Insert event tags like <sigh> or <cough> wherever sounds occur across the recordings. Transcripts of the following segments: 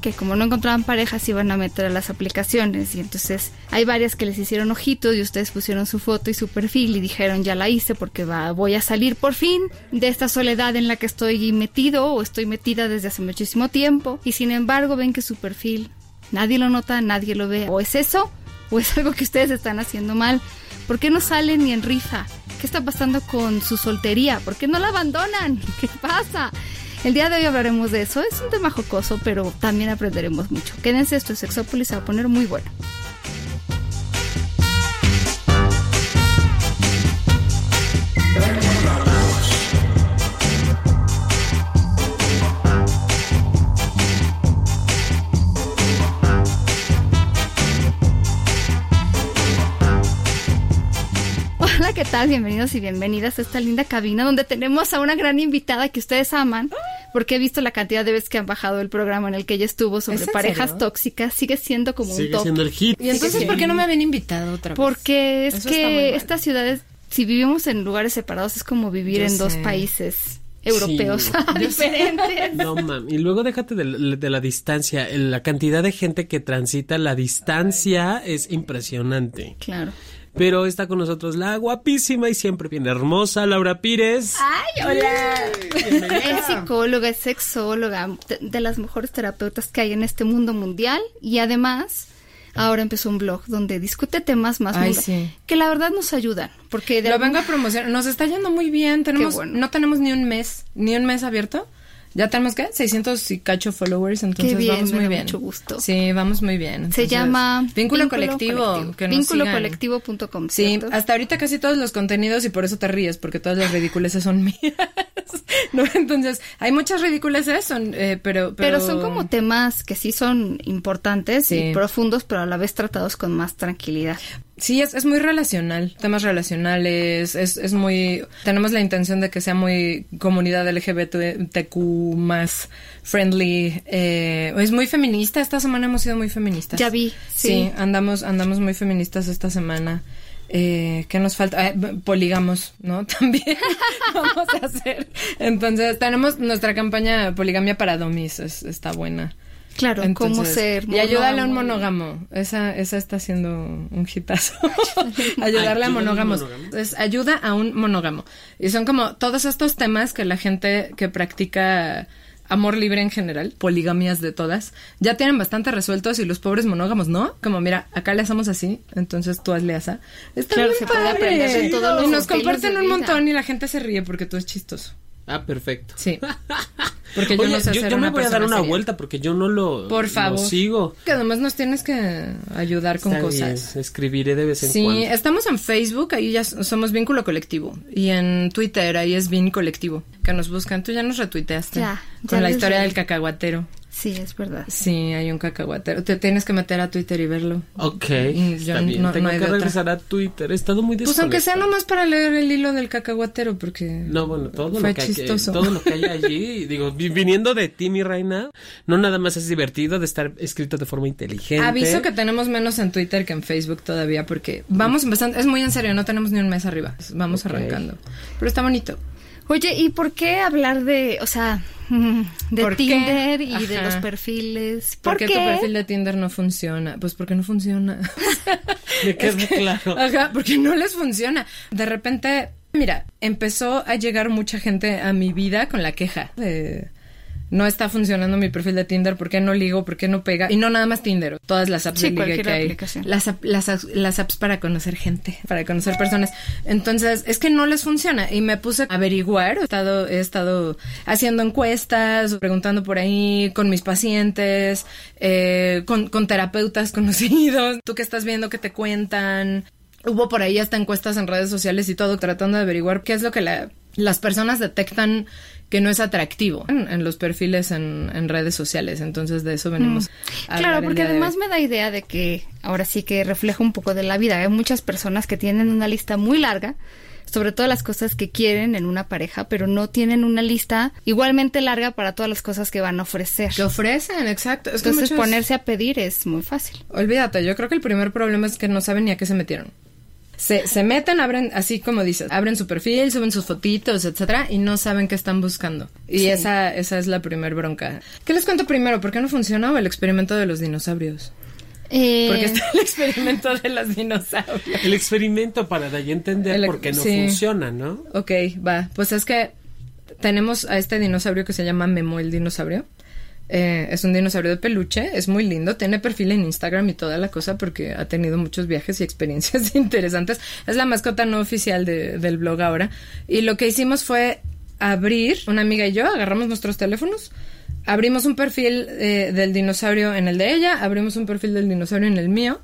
Que como no encontraban parejas iban a meter a las aplicaciones y entonces hay varias que les hicieron ojitos y ustedes pusieron su foto y su perfil y dijeron ya la hice porque va, voy a salir por fin de esta soledad en la que estoy metido o estoy metida desde hace muchísimo tiempo y sin embargo ven que su perfil nadie lo nota, nadie lo ve o es eso o es algo que ustedes están haciendo mal. ¿Por qué no salen ni en rifa? ¿Qué está pasando con su soltería? ¿Por qué no la abandonan? <laughs> ¿Qué pasa? El día de hoy hablaremos de eso. Es un tema jocoso, pero también aprenderemos mucho. Quédense, esto es Sexópolis, se va a poner muy bueno. Hola, ¿qué tal? Bienvenidos y bienvenidas a esta linda cabina donde tenemos a una gran invitada que ustedes aman, porque he visto la cantidad de veces que han bajado el programa en el que ella estuvo sobre ¿Es en parejas serio? tóxicas. Sigue siendo como un Sigue top. siendo el hit. ¿Y entonces por qué no me habían invitado otra vez? Porque es Eso que estas ciudades, si vivimos en lugares separados, es como vivir Yo en dos países europeos Sí. <laughs> diferentes. No mames. Y luego déjate de, la- de la distancia. El- La cantidad de gente que transita la distancia es impresionante. Claro. Pero está con nosotros la guapísima y siempre bien hermosa Laura Pires. ¡Ay, hola! Bienvenida. Es psicóloga, es sexóloga, de, las mejores terapeutas que hay en este mundo mundial y además ahora empezó un blog donde discute temas más Ay, sí. que la verdad nos ayudan porque de Lo algún- vengo a promocionar. Nos está yendo muy bien. Tenemos, bueno. No tenemos ni un mes, ni un mes abierto. Ya tenemos, ¿qué? 600 y cacho followers, entonces bien, vamos muy bien. mucho gusto. Sí, vamos muy bien. se llama Vínculo, Colectivo. Que sigan. Vínculocolectivo.com. Sí, ¿cierto? hasta ahorita casi todos los contenidos y por eso te ríes, porque todas las ridiculeces son <laughs> mías. ¿No? Entonces, hay muchas ridiculeces, son, eh, pero, pero... Pero son como temas que sí son importantes Sí. y profundos, pero a la vez tratados con más tranquilidad. Sí, es, es muy relacional, temas relacionales, es, es muy... Tenemos la intención de que sea muy comunidad LGBTQ más friendly, eh, es muy feminista, esta semana hemos sido muy feministas. Ya vi, Sí, sí. andamos, andamos muy feministas esta semana. Eh, ¿Qué nos falta? Eh, b- poligamos, ¿no? <laughs> También <laughs> vamos a hacer. Entonces, tenemos nuestra campaña Poligamia para Domis, es- está buena. Claro, cómo ser Y ayúdale a un monógamo. monógamo. Esa, esa está siendo un hitazo. <laughs> ayudarle a monógamos. monógamo. Es ayuda a un monógamo. Y son como todos estos temas que la gente que practica amor libre en general, poligamias de todas, ya tienen bastante resueltos y los pobres monógamos no. Como mira, acá le hacemos así, entonces tú hazle asa. Está Claro, bien se puede padre. aprender de todos los Y nos comparten un vida. montón y la gente se ríe porque tú es chistoso. Ah, perfecto. Sí. Porque yo Oye, no sé yo, yo me voy a dar una seria. vuelta porque yo no lo, Por lo favor. sigo. Que además nos tienes que ayudar con Está cosas. bien, escribiré de vez en Sí, cuando. estamos en Facebook, ahí ya somos Vínculo Colectivo. Y en Twitter, ahí es Vin Colectivo. Que nos buscan. Tú ya nos retuiteaste. Ya, ya Con la historia del cacahuatero. Sí, es verdad. Sí, hay un cacahuatero. Te tienes que meter a Twitter y verlo. Ok, Y está yo bien. no- Tengo no hay que otra. regresar a Twitter. He estado muy Pues aunque sea nomás para leer el hilo del cacahuatero, porque... No, bueno, todo Fue lo, que hay, todo lo que hay <laughs> allí, digo, vi- viniendo de ti, mi reina, no nada más es divertido de estar escrito de forma inteligente. Aviso que tenemos menos en Twitter que en Facebook todavía, porque vamos empezando... Es muy en serio, no tenemos ni un mes arriba. Vamos arrancando. Pero está bonito. Oye, ¿y por qué hablar de, o sea, <laughs> de ¿Por qué? Tinder y de los perfiles? ¿Por ¿Por qué qué? tu perfil de Tinder no funciona? Pues porque no funciona. <laughs> Me queda claro. Ajá, porque no les funciona. De repente, mira, empezó a llegar mucha gente a mi vida con la queja de no está funcionando mi perfil de Tinder, ¿por qué no ligo? ¿Por qué no pega? Y no nada más Tinder, todas las apps Sí, de cualquier que hay. Las, ap- las, as- las apps para conocer gente, para conocer personas. Entonces, es que no les funciona. Y me puse a averiguar. He estado, he estado haciendo encuestas, preguntando por ahí con mis pacientes, eh, con, con terapeutas conocidos. <laughs> Tú que estás viendo que te cuentan. Hubo por ahí hasta encuestas en redes sociales y todo tratando de averiguar qué es lo que la- las personas detectan que no es atractivo en, en los perfiles en, en redes sociales. Entonces de eso venimos. a hablar Claro, porque además me da idea de que ahora sí que refleja un poco de la vida. Hay muchas personas que tienen una lista muy larga sobre todas las cosas que quieren en una pareja, pero no tienen una lista igualmente larga para todas las cosas que van a ofrecer. Que ofrecen, exacto. Es Entonces muchos- ponerse a pedir es muy fácil. Olvídate, yo creo que el primer problema es que no saben ni a qué se metieron. Se, se meten, abren, así como dices, abren su perfil, suben sus fotitos, etcétera, y no saben qué están buscando. Y esa, esa es la primer bronca. ¿Qué les cuento primero? ¿Por qué no funcionó el experimento de los dinosaurios? Eh, Porque está el experimento de los dinosaurios. El experimento para de ahí entender El- por qué no sí. funciona, ¿no? Ok, va. Pues es que tenemos a este dinosaurio que se llama Memo el dinosaurio. Eh, es un dinosaurio de peluche, es muy lindo, tiene perfil en Instagram y toda la cosa porque ha tenido muchos viajes y experiencias <laughs> interesantes. Es la mascota no oficial de- del blog ahora. Y lo que hicimos fue abrir, una amiga y yo, agarramos nuestros teléfonos, abrimos un perfil eh, del dinosaurio en el de ella, abrimos un perfil del dinosaurio en el mío.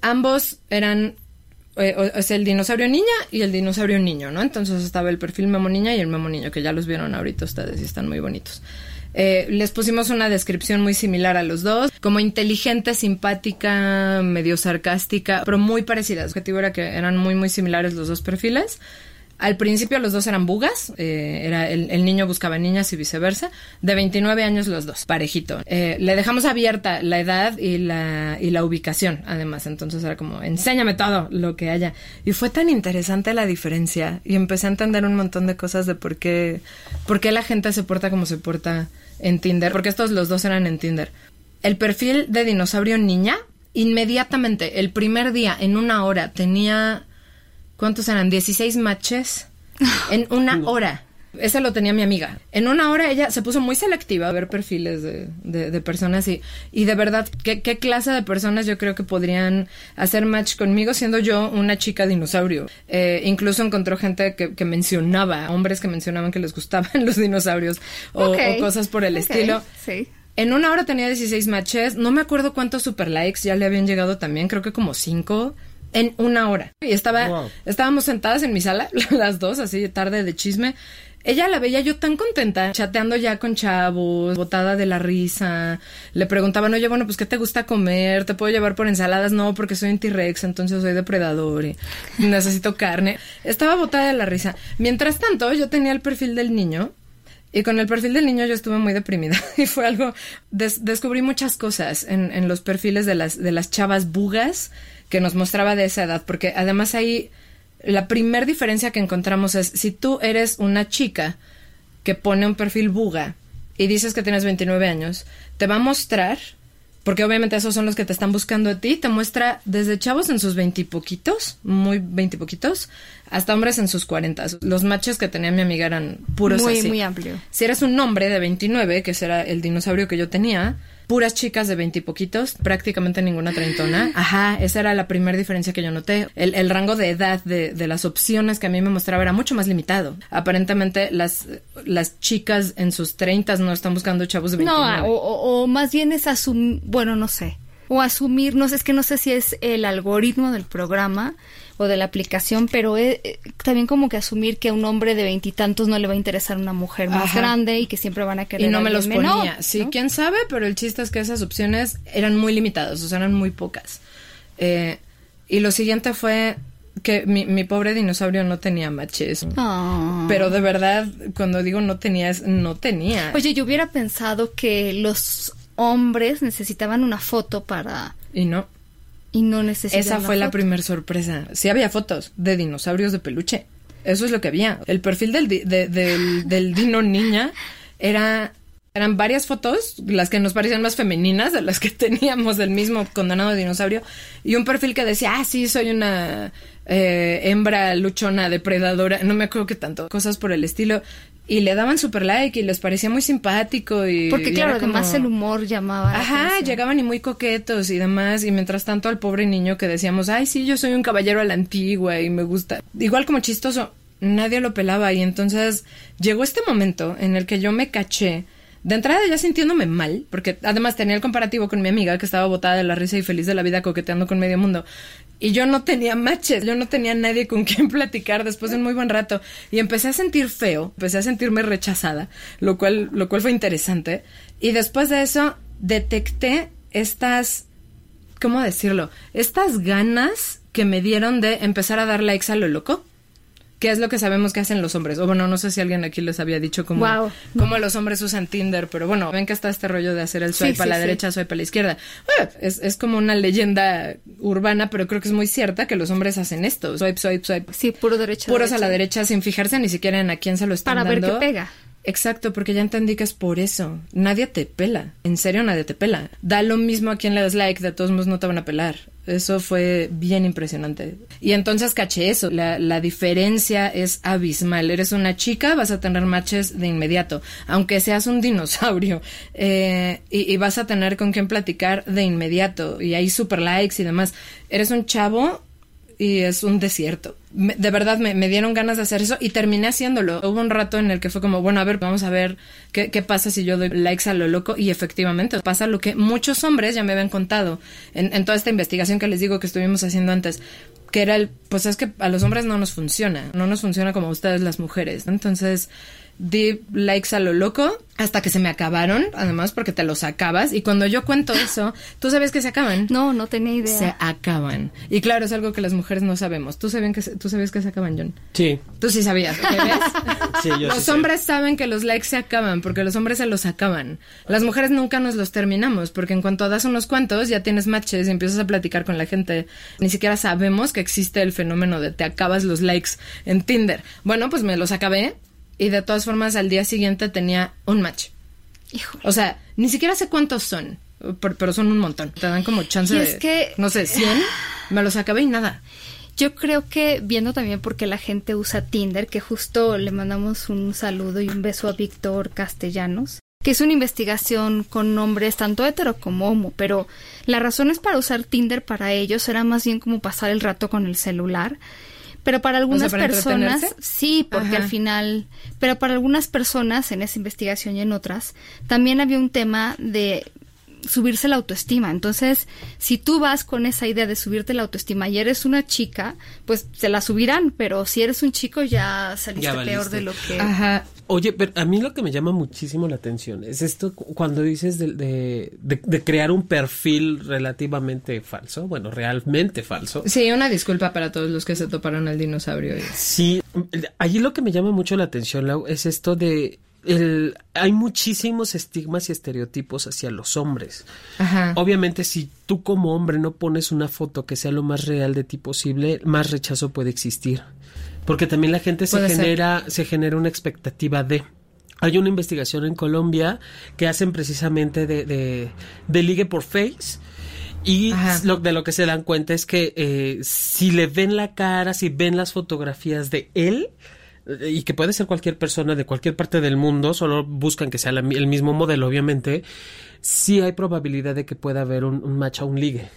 Ambos eran eh, el dinosaurio niña y el dinosaurio niño, ¿no? Entonces estaba el perfil Memo Niña y el Memo Niño, que ya los vieron ahorita ustedes y están muy bonitos. Eh, les pusimos una descripción muy similar a los dos, como inteligente, simpática, medio sarcástica, pero muy parecidas. El objetivo era que eran muy, muy similares los dos perfiles. Al principio los dos eran bugas, eh, era el, el niño buscaba niñas y viceversa, de 29 años los dos, parejito. Eh, le dejamos abierta la edad y la, y la ubicación, además, entonces era como, enséñame todo lo que haya. Y fue tan interesante la diferencia y empecé a entender un montón de cosas de por qué, por qué la gente se porta como se porta en Tinder, porque estos los dos eran en Tinder. El perfil de dinosaurio niña, inmediatamente, el primer día, en una hora, tenía ¿Cuántos eran? 16 matches en una hora. Ese lo tenía mi amiga. En una hora ella se puso muy selectiva a ver perfiles de, de- de personas y, y de verdad, ¿qué, ¿qué clase de personas yo creo que podrían hacer match conmigo siendo yo una chica dinosaurio? Eh, incluso encontró gente que, que mencionaba, hombres que mencionaban que les gustaban <laughs> los dinosaurios o, cosas por el estilo. Sí. En una hora tenía 16 matches. No me acuerdo cuántos super likes ya le habían llegado también. Creo que como cinco. En una hora. Y estaba, Wow. estábamos sentadas en mi sala, <laughs> las dos, así tarde de chisme. Ella la veía yo tan contenta, chateando ya con chavos, botada de la risa. Le preguntaban, oye, bueno, pues, ¿qué te gusta comer? ¿Te puedo llevar por ensaladas? No, porque soy un T-Rex, entonces soy depredador y necesito carne. Estaba botada de la risa. Mientras tanto, yo tenía el perfil del niño y con el perfil del niño yo estuve muy deprimida <laughs> y fue algo, des- descubrí muchas cosas en, en los perfiles de las, de las chavas bugas que nos mostraba de esa edad, porque además ahí la primer diferencia que encontramos es si tú eres una chica que pone un perfil buga y dices que tienes 29 años, te va a mostrar, porque obviamente esos son los que te están buscando a ti, te muestra desde chavos en sus veintipoquitos, muy veintipoquitos, hasta hombres en sus cuarentas. Los matches que tenía mi amiga eran puros Muy, así. muy amplio. Si eres un hombre de 29, que será el dinosaurio que yo tenía, puras chicas de veintipoquitos, prácticamente ninguna treintona. <laughs> Ajá, esa era la primera diferencia que yo noté. El, el rango de edad de, de las opciones que a mí me mostraba era mucho más limitado. Aparentemente las, las chicas en sus treintas no están buscando chavos de 29. No, o, o- o más bien es asumir, bueno, no sé, o asumir, no sé, es que no sé si es el algoritmo del programa o de la aplicación, pero eh, eh, también como que asumir que a un hombre de veintitantos no le va a interesar una mujer más Ajá. grande y que siempre van a querer y no a me los menor, ponía. Sí, ¿no? quién sabe, pero el chiste es que esas opciones eran muy limitadas, o sea, eran muy pocas. Eh, y lo siguiente fue que mi, mi pobre dinosaurio no tenía matches. Ah. Pero de verdad, cuando digo no tenía, es no tenía. Oye, yo hubiera pensado que los hombres necesitaban una foto para y no. Y no necesitaban Esa fue la primera sorpresa. Sí había fotos de dinosaurios de peluche. Eso es lo que había. El perfil del, di- de- del, del dino niña era... Eran varias fotos, las que nos parecían más femeninas de las que <laughs> teníamos del mismo condenado dinosaurio, y un perfil que decía, ah, sí, soy una eh, hembra luchona, depredadora, no me acuerdo qué tanto, cosas por el estilo, y le daban super like y les parecía muy simpático y... Porque claro, como- además el humor llamaba. la Ajá, llegaban y muy coquetos y demás, y mientras tanto al pobre niño que decíamos, ay, sí, yo soy un caballero a la antigua y me gusta. Igual como chistoso, nadie lo pelaba y entonces llegó este momento en el que yo me caché, de entrada ya sintiéndome mal, porque además tenía el comparativo con mi amiga que estaba botada de la risa y feliz de la vida coqueteando con medio mundo. Y yo no tenía matches, yo no tenía nadie con quien <laughs> platicar después de un muy buen rato y empecé a sentir feo, empecé a sentirme rechazada, lo cual lo cual fue interesante y después de eso detecté estas ¿cómo decirlo? Estas ganas que me dieron de empezar a dar likes a lo loco. ¿Qué es lo que sabemos que hacen los hombres? O bueno, no sé si alguien aquí les había dicho cómo, Wow. cómo los hombres usan Tinder, pero bueno, ven que está este rollo de hacer el swipe sí, a la sí. derecha, swipe a la izquierda. Bueno, es, es como una leyenda urbana, pero creo que es muy cierta que los hombres hacen esto. Swipe, swipe, swipe. Sí, puro derecho. Puros a la derecha. derecha sin fijarse ni siquiera en a quién se lo están Para ver dando. qué pega. Exacto, porque ya entendí que es por eso. Nadie te pela. En serio, nadie te pela. Da lo mismo a quien le das like, de todos modos no te van a pelar. Eso fue bien impresionante. Y entonces caché eso. La, la diferencia es abismal. Eres una chica, vas a tener matches de inmediato. Aunque seas un dinosaurio. <laughs> Eh, y, y vas a tener con quien platicar de inmediato. Y hay super likes y demás. Eres un chavo y es un desierto. De verdad me, me dieron ganas de hacer eso y terminé haciéndolo. Hubo un rato en el que fue como, bueno, a ver, vamos a ver qué, qué pasa si yo doy likes a lo loco y efectivamente pasa lo que muchos hombres ya me habían contado en, en toda esta investigación que les digo que estuvimos haciendo antes. Que era el, pues es que a los hombres no nos funciona, no nos funciona como a ustedes las mujeres. Entonces, di likes a lo loco hasta que se me acabaron, además porque te los acabas. Y cuando yo cuento <laughs> eso, tú sabes que se acaban No, no tenía idea. se acaban. Y claro, es algo que las mujeres no sabemos. ¿Tú, sabían que se- ¿Tú sabías que se acaban, John? Sí. Tú sí sabías, ¿ok? ¿ves? <laughs> Sí, yo los sí sé. hombres saben que los likes se acaban porque los hombres se los acaban. Las mujeres nunca nos los terminamos porque en cuanto das unos cuantos ya tienes matches y empiezas a platicar con la gente. Ni siquiera sabemos que existe el fenómeno de te acabas los likes en Tinder. Bueno, pues me los acabé y de todas formas al día siguiente tenía un match. Híjole. O sea, ni siquiera sé cuántos son, pero son un montón. Te dan como chance Y de, que- no sé, 100. <sighs> Me los acabé y nada. Yo creo que viendo también porque la gente usa Tinder, que justo le mandamos un saludo y un beso a Víctor Castellanos, que es una investigación con hombres tanto hetero como homo, pero las razones para usar Tinder para ellos era más bien como pasar el rato con el celular. Pero para algunas ¿para personas, sí, porque Ajá. al final, pero para algunas personas en esa investigación y en otras, también había un tema de subirse la autoestima. Entonces, si tú vas con esa idea de subirte la autoestima y eres una chica, pues se la subirán, pero si eres un chico ya saliste Ya peor de lo que... Ajá. Oye, pero a mí lo que me llama muchísimo la atención es esto cu- cuando dices de, de, de- de crear un perfil relativamente falso, bueno, realmente falso. Sí, una disculpa para todos los que se toparon al dinosaurio. y- Sí, allí lo que me llama mucho la atención, Lau, es esto de el, hay muchísimos estigmas y estereotipos hacia los hombres. Ajá. Obviamente, si tú como hombre no pones una foto que sea lo más real de ti posible, más rechazo puede existir. Porque también la gente se ser. genera, se genera una expectativa de. Hay una investigación en Colombia que hacen precisamente de, de, de ligue por face. Y Ajá. lo, de lo que se dan cuenta es que eh, si le ven la cara, si ven las fotografías de él, y que puede ser cualquier persona de cualquier parte del mundo, solo buscan que sea la el mismo modelo, obviamente, sí hay probabilidad de que pueda haber un, un match o un ligue.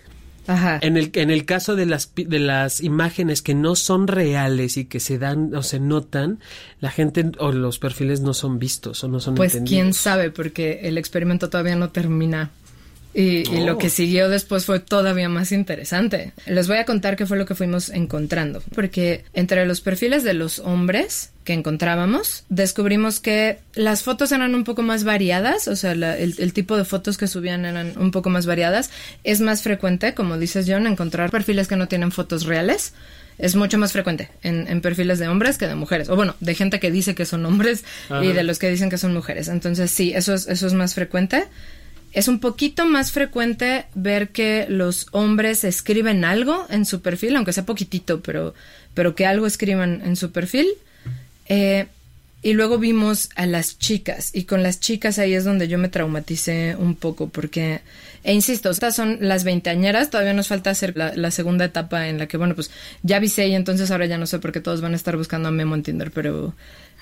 Ajá. En el, en el caso de las, de las imágenes que no son reales y que se dan o se notan, la gente o los perfiles no son vistos o no son Pues entendidos. quién sabe, porque el experimento todavía no termina. Y, y Oh. lo que siguió después fue todavía más interesante. Les voy a contar qué fue lo que fuimos encontrando. Porque entre los perfiles de los hombres que encontrábamos, descubrimos que las fotos eran un poco más variadas, o sea, la- el, el tipo de fotos que subían eran un poco más variadas. Es más frecuente, como dices John, encontrar perfiles que no tienen fotos reales es mucho más frecuente en, en perfiles de hombres que de mujeres. O bueno, de gente que dice que son hombres y Ajá. de los que dicen que son mujeres. Entonces sí, eso es, eso es más frecuente. Es un poquito más frecuente ver que los hombres escriben algo en su perfil, aunque sea poquitito, pero, pero que algo escriban en su perfil. Eh, y luego vimos a las chicas, y con las chicas ahí es donde yo me traumaticé un poco, porque, e insisto, estas son las veinteañeras, todavía nos falta hacer la, la segunda etapa en la que, bueno, pues ya avisé y entonces ahora ya no sé por qué todos van a estar buscando a Memo en Tinder, pero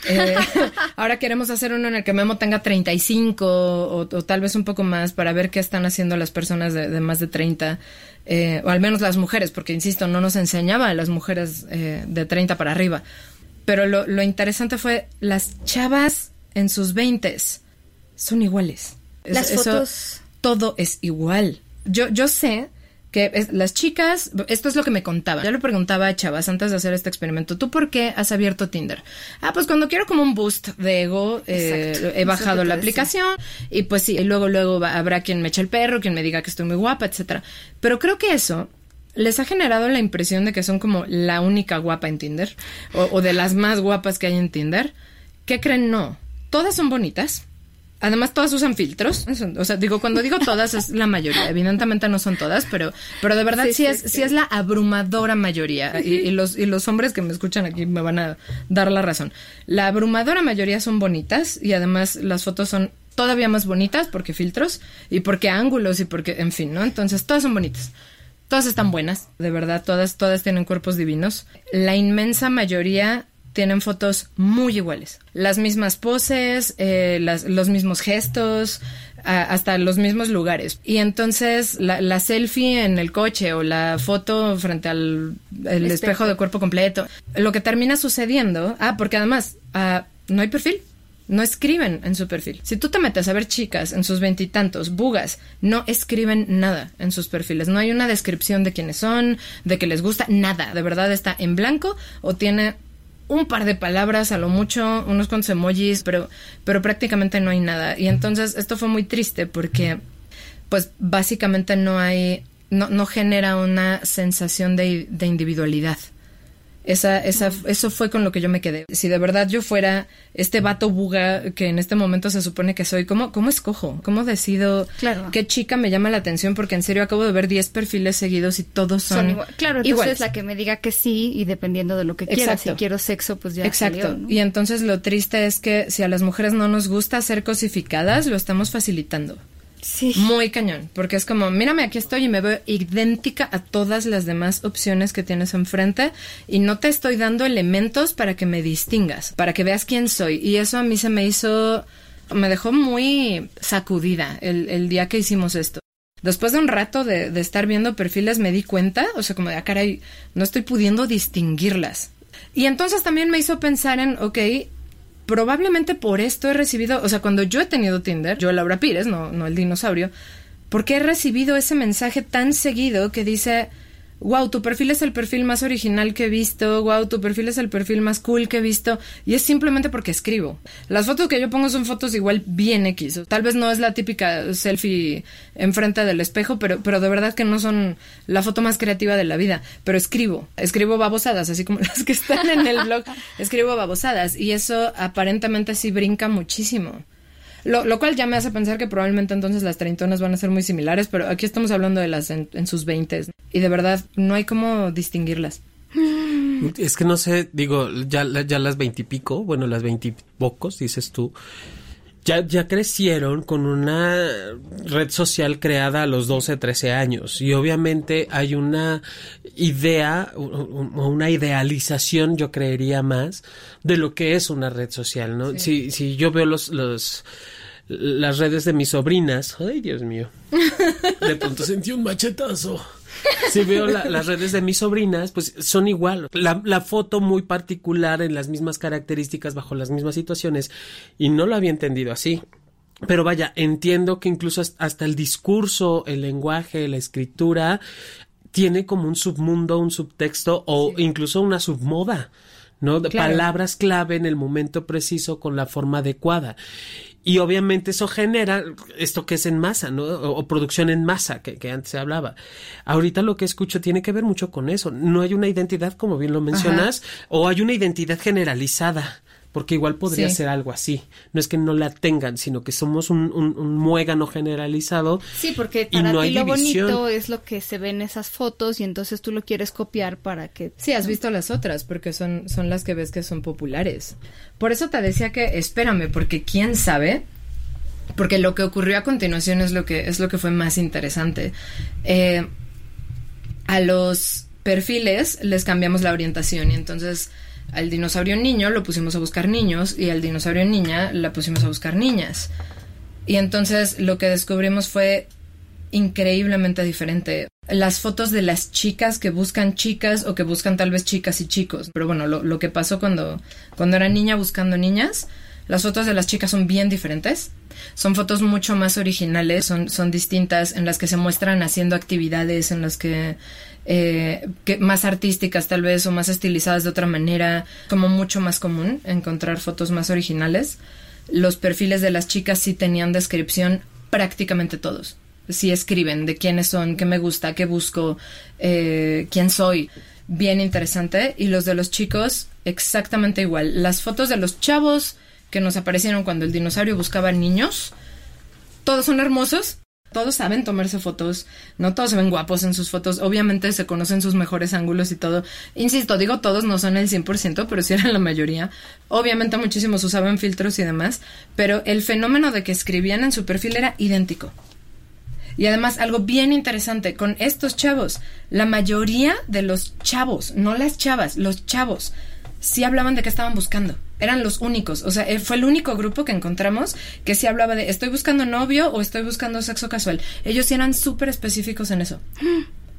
eh, <laughs> ahora queremos hacer uno en el que Memo tenga 35 o, o tal vez un poco más para ver qué están haciendo las personas de, de más de 30, eh, o al menos las mujeres, porque, insisto, no nos enseñaba a las mujeres eh, de 30 para arriba. Pero lo, lo interesante fue las chavas en sus veintes son iguales. Es- Las eso- fotos- todo es igual. Yo, yo sé que es- las chicas, esto es lo que me contaba. Yo le preguntaba a chavas antes de hacer este experimento, ¿tú por qué has abierto Tinder? Ah, pues cuando quiero como un boost de ego, eh, he bajado la aplicación y pues sí, y luego luego va- habrá quien me eche el perro, quien me diga que estoy muy guapa, etcétera. Pero creo que eso les ha generado la impresión de que son como la única guapa en Tinder o, o de las más guapas que hay en Tinder. ¿Qué creen? No. Todas son bonitas. Además, todas usan filtros. O sea, digo, cuando digo todas es la mayoría. Evidentemente no son todas, pero, pero de verdad sí, Sí, sí, es, sí. sí es la abrumadora mayoría. Y, y los, y los hombres que me escuchan aquí me van a dar la razón. La abrumadora mayoría son bonitas y además las fotos son todavía más bonitas porque filtros y porque ángulos y porque, en fin, ¿no? Entonces, todas son bonitas. Todas están buenas, de verdad, todas, todas tienen cuerpos divinos. La inmensa mayoría tienen fotos muy iguales. Las mismas poses, eh, las- los mismos gestos, a- hasta los mismos lugares. Y entonces la, la selfie en el coche o la foto frente al el espejo. Espejo. de cuerpo completo. Lo que termina sucediendo, ah, porque además ah, no hay perfil. No escriben en su perfil. Si tú te metes a ver chicas en sus veintitantos, bugas, no escriben nada en sus perfiles. No hay una descripción de quiénes son, de que les gusta, nada. De verdad está en blanco o tiene un par de palabras, a lo mucho, unos cuantos emojis, pero, pero prácticamente no hay nada. Y entonces esto fue muy triste porque, pues básicamente no hay, no, no genera una sensación de, de individualidad. Esa, esa, eso fue con lo que yo me quedé. Si de verdad yo fuera este vato buga que en este momento se supone que soy, ¿cómo, cómo escojo? ¿Cómo decido Claro. qué chica me llama la atención? Porque en serio acabo de ver 10 perfiles seguidos y todos son, Son igual. Claro, entonces iguales. la que me diga que sí y dependiendo de lo que quiera. Exacto. Si quiero sexo, pues ya Exacto. salió, ¿no? Y entonces lo triste es que si a las mujeres no nos gusta ser cosificadas, lo estamos facilitando. Sí. Muy cañón, porque es como, mírame, aquí estoy y me veo idéntica a todas las demás opciones que tienes enfrente y no te estoy dando elementos para que me distingas, para que veas quién soy. Y eso a mí se me hizo, me dejó muy sacudida el, día que hicimos esto. Después de un rato de, de estar viendo perfiles me di cuenta, o sea, como de, ah, caray, no estoy pudiendo distinguirlas. Y entonces también me hizo pensar en, ok, probablemente por esto he recibido, o sea, cuando yo he tenido Tinder, yo Laura Pires, no, no el dinosaurio, porque he recibido ese mensaje tan seguido que dice, wow, tu perfil es el perfil más original que he visto, wow, tu perfil es el perfil más cool que he visto, y es simplemente porque escribo. Las fotos que yo pongo son fotos igual bien X, tal vez no es la típica selfie enfrente del espejo, pero, pero de verdad que no son la foto más creativa de la vida, pero escribo, escribo babosadas, así como <laughs> las que están en el blog, escribo babosadas, y eso aparentemente sí brinca muchísimo. Lo, lo cual ya me hace pensar que probablemente entonces las treintonas van a ser muy similares, pero aquí estamos hablando de las en, en sus veintes. Y de verdad, no hay cómo distinguirlas. Es que no sé, digo, ya, ya las veintipico, bueno, las veintipocos, dices tú, ya, ya crecieron con una red social creada a los 12, 13 años. Y obviamente hay una idea o una idealización, yo creería más, de lo que es una red social, ¿no? Si, si yo veo los, los, las redes de mis sobrinas, ay Dios mío, <laughs> de pronto sentí un machetazo. <laughs> Si veo la- las redes de mis sobrinas, pues son igual. La, la foto muy particular en las mismas características, bajo las mismas situaciones, y no lo había entendido así. Pero vaya, entiendo que incluso hasta- el discurso, el lenguaje, la escritura, tiene como un submundo, un subtexto o incluso una submoda, ¿no? De Claro. Palabras clave en el momento preciso con la forma adecuada. Y obviamente eso genera esto que es en masa, ¿no? O, o producción en masa, que, que antes se hablaba. Ahorita lo que escucho tiene que ver mucho con eso. No hay una identidad, como bien lo mencionas, o hay una identidad generalizada. Porque igual podría Sí. ser algo así. No es que no la tengan, sino que somos un, un, un muégano generalizado. Sí, porque y para no ti hay lo división. bonito es lo que se ve en esas fotos y entonces tú lo quieres copiar para que... Sí, has visto las otras, porque son, son las que ves que son populares. Por eso te decía que espérame, porque quién sabe. Porque lo que ocurrió a continuación es lo que, es lo que fue más interesante. Eh, a los perfiles les cambiamos la orientación y entonces al dinosaurio niño lo pusimos a buscar niños y al dinosaurio niña la pusimos a buscar niñas. Y entonces lo que descubrimos fue increíblemente diferente. Las fotos de las chicas que buscan chicas o que buscan tal vez chicas y chicos. Pero bueno, lo, que pasó cuando, cuando era niña buscando niñas, las fotos de las chicas son bien diferentes. Son fotos mucho más originales, son, son distintas, en las que se muestran haciendo actividades, en las que, eh, más artísticas tal vez o más estilizadas de otra manera, como mucho más común encontrar fotos más originales. Los perfiles de las chicas sí tenían descripción prácticamente todos. Sí escriben de quiénes son, qué me gusta, qué busco, eh, quién soy. Bien interesante. Y los de los chicos, exactamente igual. Las fotos de los chavos que nos aparecieron cuando el dinosaurio buscaba niños, todos son hermosos. Todos saben tomarse fotos, no todos se ven guapos en sus fotos, obviamente se conocen sus mejores ángulos y todo. Insisto, digo todos, no son el 100%, pero sí eran la mayoría. Obviamente muchísimos usaban filtros y demás, pero el fenómeno de que escribían en su perfil era idéntico. Y además, algo bien interesante con estos chavos, la mayoría de los chavos, no las chavas, los chavos, sí hablaban de qué estaban buscando. Eran los únicos, o sea, eh, fue el único grupo que encontramos que sí hablaba de estoy buscando novio o estoy buscando sexo casual. Ellos sí eran súper específicos en eso.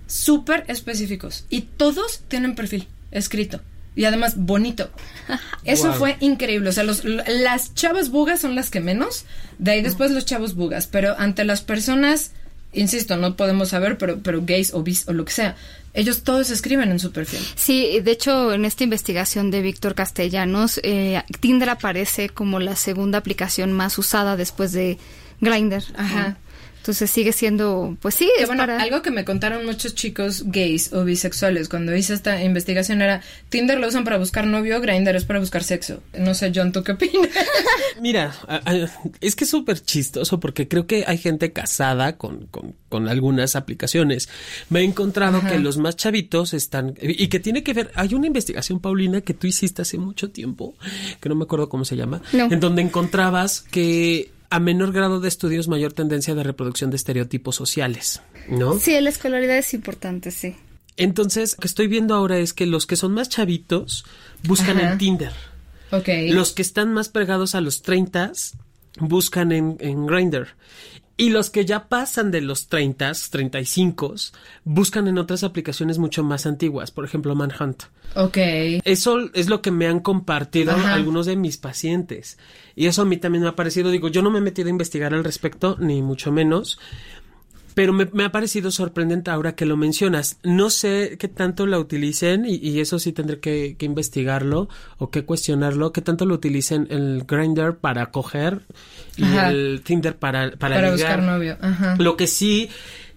Súper específicos. Y todos tienen perfil escrito. Y además bonito. <laughs> Eso Wow. fue increíble. O sea, los, las chavas bugas son las que menos. De ahí después los chavos bugas. Pero ante las personas, insisto, no podemos saber, pero, pero gays o bis o lo que sea, ellos todos escriben en su perfil. Sí, de hecho, en esta investigación de Víctor Castellanos, eh, Tinder aparece como la segunda aplicación más usada después de Grindr. Ajá. Entonces sigue siendo, pues sí, es bueno, para... algo que me contaron muchos chicos gays o bisexuales cuando hice esta investigación era Tinder lo usan para buscar novio, Grindr es para buscar sexo. No sé, John, ¿tú qué opinas? <laughs> Mira, es que es súper chistoso porque creo que hay gente casada con, con, con algunas aplicaciones. Me he encontrado que los más chavitos están... Y que tiene que ver... Hay una investigación, Paulina, que tú hiciste hace mucho tiempo, que no me acuerdo cómo se llama, No. en donde encontrabas que a menor grado de estudios, mayor tendencia de reproducción de estereotipos sociales, ¿no? Sí, la escolaridad es importante, sí. Entonces, lo que estoy viendo ahora es que los que son más chavitos buscan Ajá. en Tinder. ok. Los que están más pegados a los 30 buscan en, en Grindr. Y los que ya pasan de los 30, 35, buscan en otras aplicaciones mucho más antiguas, por ejemplo Manhunt. Ok. Eso es lo que me han compartido Ajá. algunos de mis pacientes. Y eso a mí también me ha parecido, digo, yo no me he metido a investigar al respecto, ni mucho menos. Pero me, me ha parecido sorprendente ahora que lo mencionas. No sé qué tanto la utilicen y, y eso sí tendré que, que investigarlo o que cuestionarlo. Qué tanto lo utilicen el Grindr para coger y Ajá. el Tinder para, para, Para buscar novio. Ajá. Lo que sí,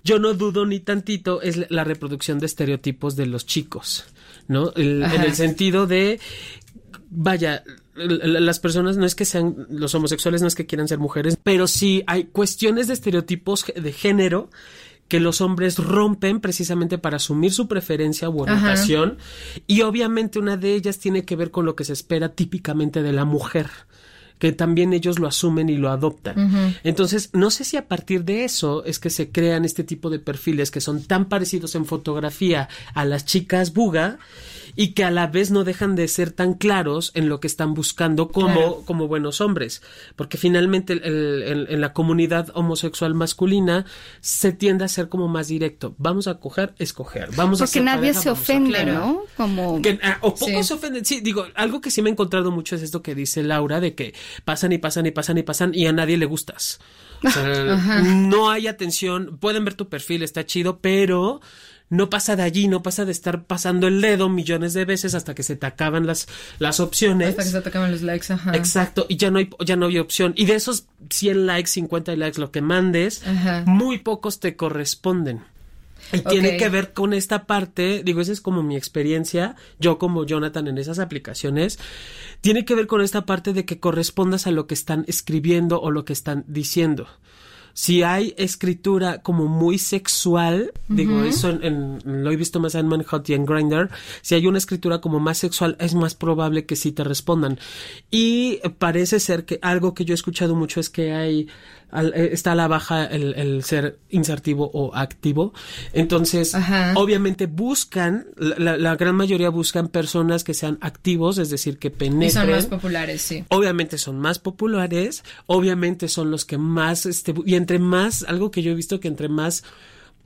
yo no dudo ni tantito es la reproducción de estereotipos de los chicos, ¿no? El- en el sentido de, vaya, las personas no es que sean, los homosexuales no es que quieran ser mujeres, pero sí hay cuestiones de estereotipos de género que los hombres rompen precisamente para asumir su preferencia u Ajá. orientación y obviamente una de ellas tiene que ver con lo que se espera típicamente de la mujer que también ellos lo asumen y lo adoptan. Entonces, no sé si a partir de eso es que se crean este tipo de perfiles que son tan parecidos en fotografía a las chicas buga y que a la vez no dejan de ser tan claros en lo que están buscando como, Claro. como buenos hombres. Porque finalmente el- el- el- en la comunidad homosexual masculina se tiende a ser como más directo. Vamos a coger, escoger. Vamos a Porque nadie pareja, se ofende. ¿no? Como... que, ah, o pocos Sí. se ofenden. Sí, digo, algo que sí me he encontrado mucho es esto que dice Laura, de que pasan y pasan y pasan y pasan y a nadie le gustas. O sea, <laughs> no hay atención, pueden ver tu perfil, está chido, pero no pasa de allí, no pasa de estar pasando el dedo millones de veces hasta que se te acaban las, las opciones. Hasta que se atacaban los likes, ajá. Exacto, y ya no hay, ya no hay opción. Y de esos 100 likes, 50 likes, lo que mandes, Ajá. muy pocos te corresponden. Y tiene que ver con esta parte, digo, esa es como mi experiencia, yo como Jonathan en esas aplicaciones, tiene que ver con esta parte de que correspondas a lo que están escribiendo o lo que están diciendo. Si hay escritura como muy sexual, digo, eso en, en- lo he visto más en Manhunt y en Grindr, si hay una escritura como más sexual, es más probable que sí te respondan. Y parece ser que algo que yo he escuchado mucho es que hay, al- eh, está a la baja el, el ser insertivo o activo. Entonces, Ajá. obviamente buscan, la, la- gran mayoría buscan personas que sean activos, es decir, que Y penetren. son más populares, sí. Obviamente son más populares, obviamente son los que más, este, y entre más, algo que yo he visto que entre más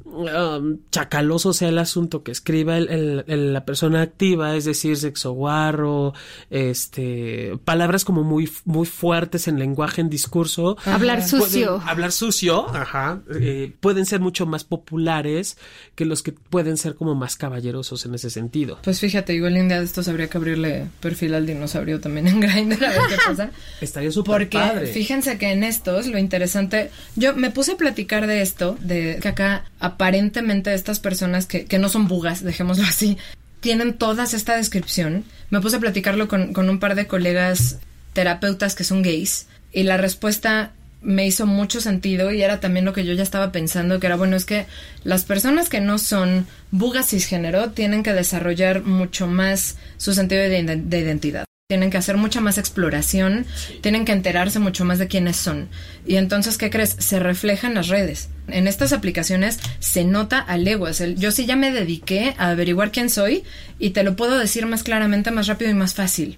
um, chacaloso sea el asunto que escriba el, el, la persona activa, es decir, sexo guarro, este, palabras como muy, muy fuertes en lenguaje, en discurso. Hablar sucio. hablar sucio, ajá, eh, pueden ser mucho más populares que los que pueden ser como más caballerosos en ese sentido. Pues fíjate, igual en día de estos habría que abrirle perfil al dinosaurio también en <laughs> Grindr a ver qué pasa. Estaría súper Porque fíjense que en estos, lo interesante, yo me puse a platicar de esto, de que acá aparentemente estas personas que, que no son bugas, dejémoslo así, tienen todas esta descripción. Me puse a platicarlo con, con un par de colegas terapeutas que son gays y la respuesta me hizo mucho sentido y era también lo que yo ya estaba pensando, que era bueno, es que las personas que no son bugas cisgénero tienen que desarrollar mucho más su sentido de, de identidad. Tienen que hacer mucha más exploración, tienen que enterarse mucho más de quiénes son. Y entonces, ¿qué crees? Se refleja en las redes. En estas aplicaciones se nota a leguas. yo sí ya me dediqué a averiguar quién soy y te lo puedo decir más claramente, más rápido y más fácil.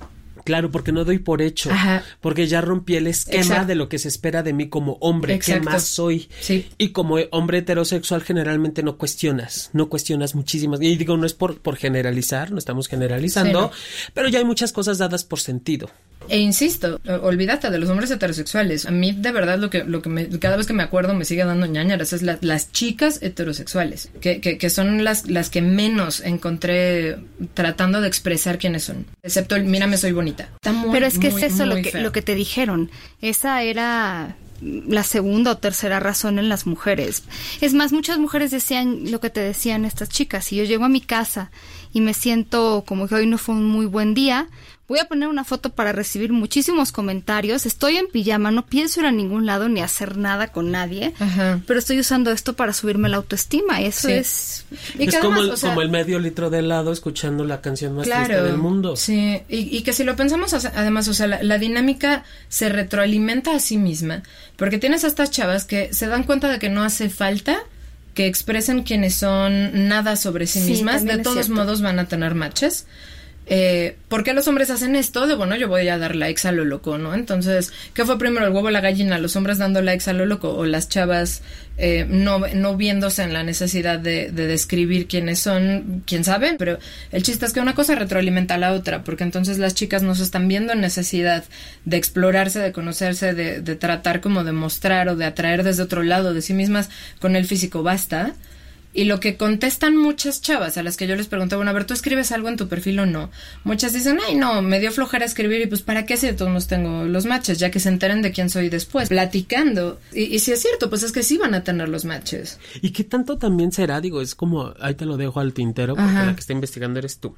Claro, porque no doy por hecho, porque ya rompí el esquema de lo que se espera de mí como hombre, que más soy. Sí. Y como hombre heterosexual generalmente no cuestionas, no cuestionas muchísimas. Y digo, no es por, por generalizar, no estamos generalizando, pero ya hay muchas cosas dadas por sentido. E insisto, olvídate de los hombres heterosexuales. A mí, de verdad, lo que, lo que me, cada vez que me acuerdo me sigue dando ñañaras es las chicas heterosexuales, que, que, que, son las, las que menos encontré tratando de expresar quiénes son. Excepto el, mírame, soy bonita. Pero es que es eso lo que, lo que te dijeron. Esa era la segunda o tercera razón en las mujeres. Es más, muchas mujeres decían lo que te decían estas chicas. Si yo llego a mi casa y me siento como que hoy no fue un muy buen día, Voy a poner una foto para recibir muchísimos comentarios. Estoy en pijama, no pienso ir a ningún lado ni hacer nada con nadie, pero estoy usando esto para subirme la autoestima. Eso es. es como, el, como el medio litro de helado escuchando la canción más triste del mundo. Sí, y, que si lo pensamos además, o sea, la, dinámica se retroalimenta a sí misma, porque tienes a estas chavas que se dan cuenta de que no hace falta que expresen quiénes son nada sobre sí, mismas, de todos modos van a tener matches eh, ¿por qué los hombres hacen esto? De bueno, yo voy a dar likes a lo loco, ¿no? Entonces, ¿qué fue primero, el huevo o la gallina? ¿Los hombres dando likes a lo loco o las chavas eh, no, no viéndose en la necesidad de, de, describir quiénes son? ¿Quién sabe? Pero el chiste es que una cosa retroalimenta a la otra, porque entonces las chicas no se están viendo en necesidad de explorarse, de conocerse, de, de tratar como de mostrar o de atraer desde otro lado de sí mismas con el físico basta y lo que contestan muchas chavas a las que yo les pregunto, bueno, a ver, ¿tú escribes algo en tu perfil o no? Muchas dicen, ay, no, me dio flojera escribir y pues, ¿para qué si de todos tengo los matches? Ya que se enteren de quién soy después, platicando. Y, si es cierto, pues es que sí van a tener los matches. ¿Y qué tanto también será? Digo, es como, ahí te lo dejo al tintero, porque la que está investigando eres tú.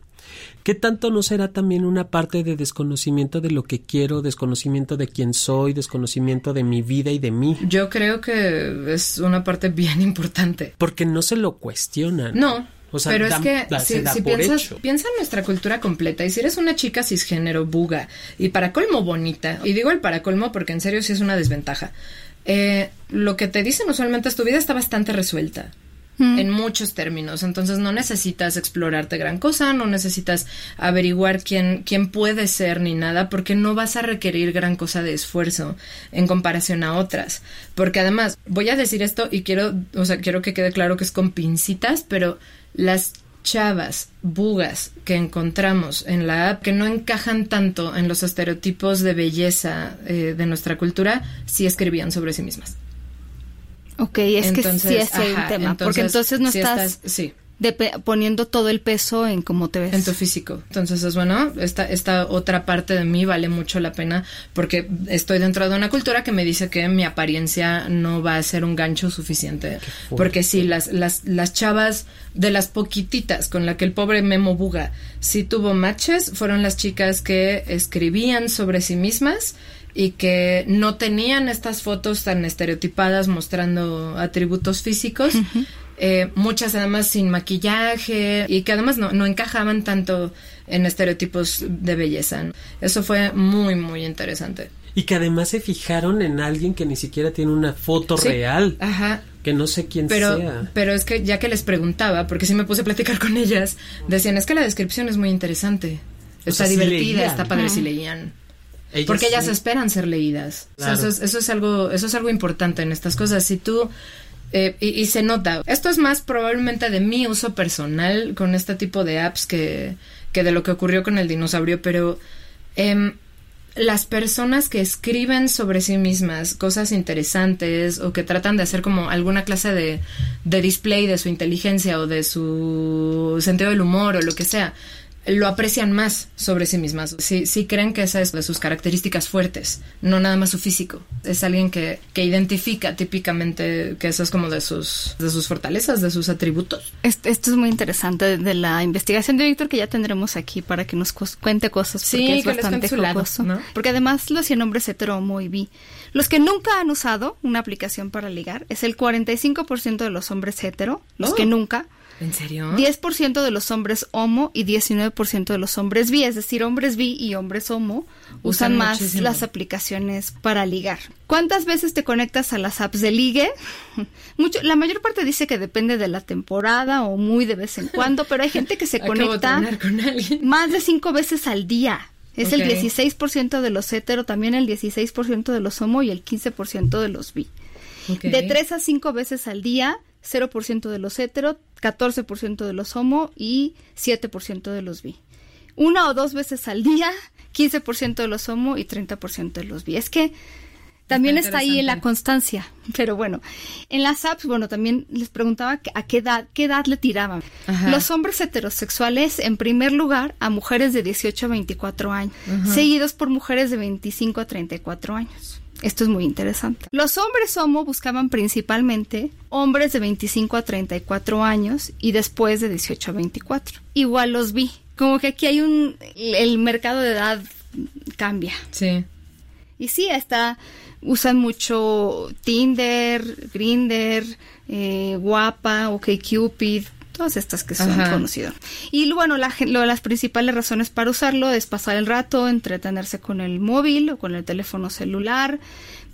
¿Qué tanto no será también una parte de desconocimiento de lo que quiero, desconocimiento de quién soy, desconocimiento de mi vida y de mí? Yo creo que es una parte bien importante. Porque no se lo cuestionan. No. O sea, pero es que si, piensas, piensa en nuestra cultura completa y si eres una chica cisgénero, buga y para colmo bonita, y digo el para colmo porque en serio sí es una desventaja, eh, lo que te dicen usualmente es tu vida está bastante resuelta en muchos términos. Entonces no necesitas explorarte gran cosa, no necesitas averiguar quién, quién puede ser ni nada, porque no vas a requerir gran cosa de esfuerzo en comparación a otras. Porque además, voy a decir esto y quiero, o sea, quiero que quede claro que es con pincitas, pero las chavas, bugas que encontramos en la app que no encajan tanto en los estereotipos de belleza eh, de nuestra cultura, sí escribían sobre sí mismas. Ok, es que sí es un tema, porque entonces no estás, poniendo todo el peso en cómo te ves. En tu físico. Entonces es bueno, esta, esta otra parte de mí vale mucho la pena porque estoy dentro de una cultura que me dice que mi apariencia no va a ser un gancho suficiente. Porque sí, las, las, las chavas de las poquititas con la que el pobre Memo Buga sí tuvo matches fueron las chicas que escribían sobre sí mismas y que no tenían estas fotos tan estereotipadas mostrando atributos físicos, eh, muchas además sin maquillaje y que además no, no, encajaban tanto en estereotipos de belleza. Eso fue muy, muy interesante. Y que además se fijaron en alguien que ni siquiera tiene una foto real. Ajá. Que no sé quién pero, sea. Pero es que ya que les preguntaba, porque sí me puse a platicar con ellas, decían, es que la descripción es muy interesante. Está divertida, está padre si leían porque ellas esperan ser leídas. eso, es, algo, eso es algo importante en estas cosas. Si tú Eh, y, y se nota. Esto es más probablemente de mi uso personal con este tipo de apps que, que de lo que ocurrió con el dinosaurio, pero em, las personas que escriben sobre sí mismas cosas interesantes o que tratan de hacer como alguna clase de, de display de su inteligencia o de su sentido del humor o lo que sea, lo aprecian más sobre sí mismas. Sí, sí creen que esa es de sus características fuertes, no nada más su físico. Es alguien que, que identifica típicamente que eso es como de sus, de sus fortalezas, de sus atributos. Esto, esto es muy interesante de la investigación de Víctor que ya tendremos aquí para que nos cuente cosas porque Sí, es que bastante. Porque además los 100 hombres hetero, homo y bi. Los que nunca han usado una aplicación para ligar es el 45% de los hombres hetero, los Oh. que nunca. ¿En serio? 10% de los hombres homo y 19% de los hombres bi, es decir, hombres bi y hombres homo usan, Usan más muchísimo. las aplicaciones para ligar. ¿Cuántas veces te conectas a las apps de ligue? <laughs> Mucho, la mayor parte dice que depende de la temporada o muy de vez en cuando, pero hay gente que se <laughs> conecta con más de cinco veces al día. Es el Ok. 16% de los hetero, también el 16% de los homo y el 15% de los bi. De 3 a 5 veces al día, 0% de los hetero, 14% de los homo y 7% de los bi. Una o dos veces al día, 15% de los homo y 30% de los bi. Es que también Está está, ahí en la constancia. Pero bueno, en las apps, bueno, también les preguntaba a qué edad, qué edad le tiraban. Ajá. Los hombres heterosexuales, en primer lugar, a mujeres de 18 a 24 años, seguidos por mujeres de 25 a 34 años. Esto es muy interesante. Los hombres homo buscaban principalmente hombres de 25 a 34 años y después de 18 a 24. Igual los vi. Como que aquí hay un... El mercado de edad cambia. Sí. Y sí, hasta usan mucho Tinder, Grinder, eh, Guapa, OkCupid, todas estas que son conocidas. Y bueno, la lo- las principales razones para usarlo es pasar el rato, entretenerse con el móvil o con el teléfono celular,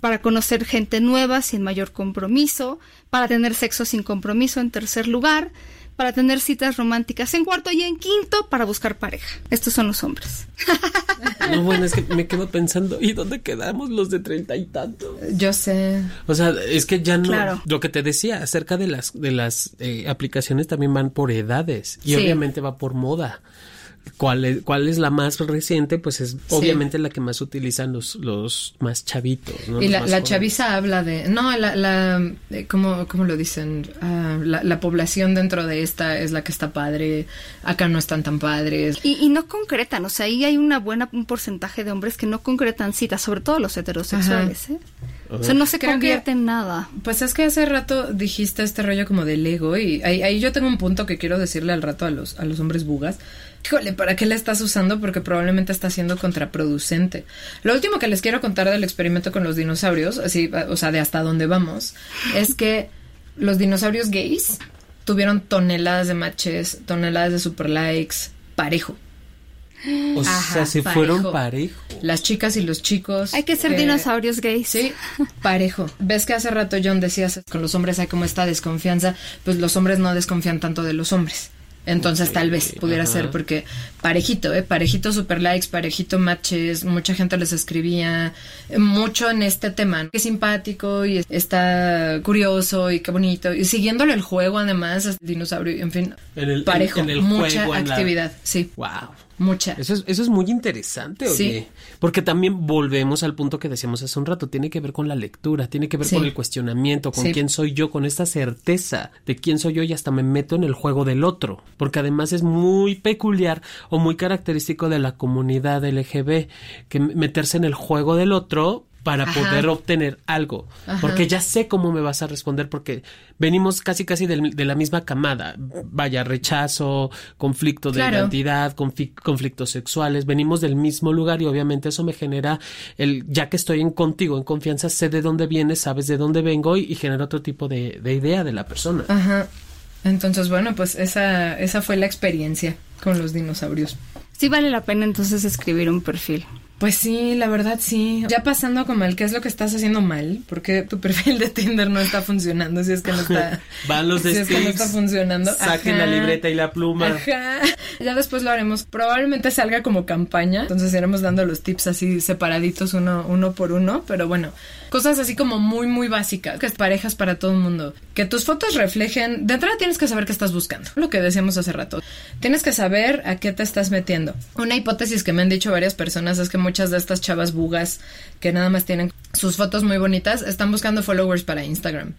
para conocer gente nueva sin mayor compromiso, para tener sexo sin compromiso en tercer lugar, para tener citas románticas en cuarto y en quinto, para buscar pareja. Estos son los hombres. <laughs> No, bueno, es que me quedo pensando, ¿y dónde quedamos los de treinta y tanto? Yo sé. O sea, es que ya no. Claro. Lo que te decía acerca de las de las eh, aplicaciones también van por edades y Sí. obviamente va por moda. ¿Cuál es, ¿Cuál es la más reciente? Pues es obviamente la que más utilizan los, los más chavitos. ¿no? Y Los la, más la chaviza habla de... No, la... la eh, ¿cómo, cómo lo dicen? Ah, la, la población dentro de esta es la que está padre. Acá no están tan padres. Y, y no concretan, o sea, ahí hay una buena un porcentaje de hombres que no concretan citas, sobre todo los heterosexuales, ¿eh? O sea, no se Creo que- convierte en nada. Pues es que hace rato dijiste este rollo como del ego y ahí, ahí yo tengo un punto que quiero decirle al rato a los, a los hombres bugas. Híjole, ¿para qué la estás usando? Porque probablemente está siendo contraproducente. Lo último que les quiero contar del experimento con los dinosaurios, así, o sea, de hasta dónde vamos, es que los dinosaurios gays tuvieron toneladas de matches, toneladas de super likes, parejo. O Ajá, sea, si parejo. fueron parejo. Las chicas y los chicos. Hay que ser eh, dinosaurios gays. Sí, parejo. Ves que hace rato John decías con los hombres hay como esta desconfianza, pues los hombres no desconfían tanto de los hombres. Entonces tal vez pudiera ajá. ser porque parejito, eh, parejito super likes, parejito matches, mucha gente les escribía eh, mucho en este tema. Qué simpático y está curioso y qué bonito. Y siguiéndole el juego además, dinosaurio, en fin, En el- parejo, en el mucha juego, en la- actividad, sí, Wow. mucha. Eso es, eso es muy interesante, oye. Sí. Porque también volvemos al punto que decíamos hace un rato. Tiene que ver con la lectura, tiene que ver Sí. con el cuestionamiento, con Sí. quién soy yo, con esta certeza de quién soy yo y hasta me meto en el juego del otro. Porque además es muy peculiar o muy característico de la comunidad LGB que meterse en el juego del otro para Ajá. poder obtener algo. Ajá. Porque ya sé cómo me vas a responder porque venimos casi casi del- de, la misma camada. Vaya, rechazo, conflicto de Claro. identidad, conflictos sexuales, venimos del mismo lugar y obviamente eso me genera el, ya que estoy en contigo, en confianza, sé de dónde vienes, sabes de dónde vengo y, y genera otro tipo de, de idea de la persona. Ajá. Entonces, bueno, pues esa, esa fue la experiencia con los dinosaurios. Sí vale la pena entonces escribir un perfil. Pues sí, la verdad sí. Ya pasando como el qué es lo que estás haciendo mal, porque tu <laughs> perfil de Tinder no está funcionando, si es que no está. <laughs> Van los si es que no está funcionando. Saquen la libreta y la pluma. Ajá. Ya después lo haremos. Probablemente salga como campaña. Entonces iremos dando los tips así separaditos uno, uno por uno. Pero bueno, cosas así como muy, muy básicas. Que es parejas para todo el mundo. Que tus fotos reflejen. De entrada tienes que saber qué estás buscando. Lo que decíamos hace rato. Tienes que saber a qué te estás metiendo. Una hipótesis que me han dicho varias personas es que muchas de estas chavas bugas que nada más tienen sus fotos muy bonitas están buscando followers para Instagram.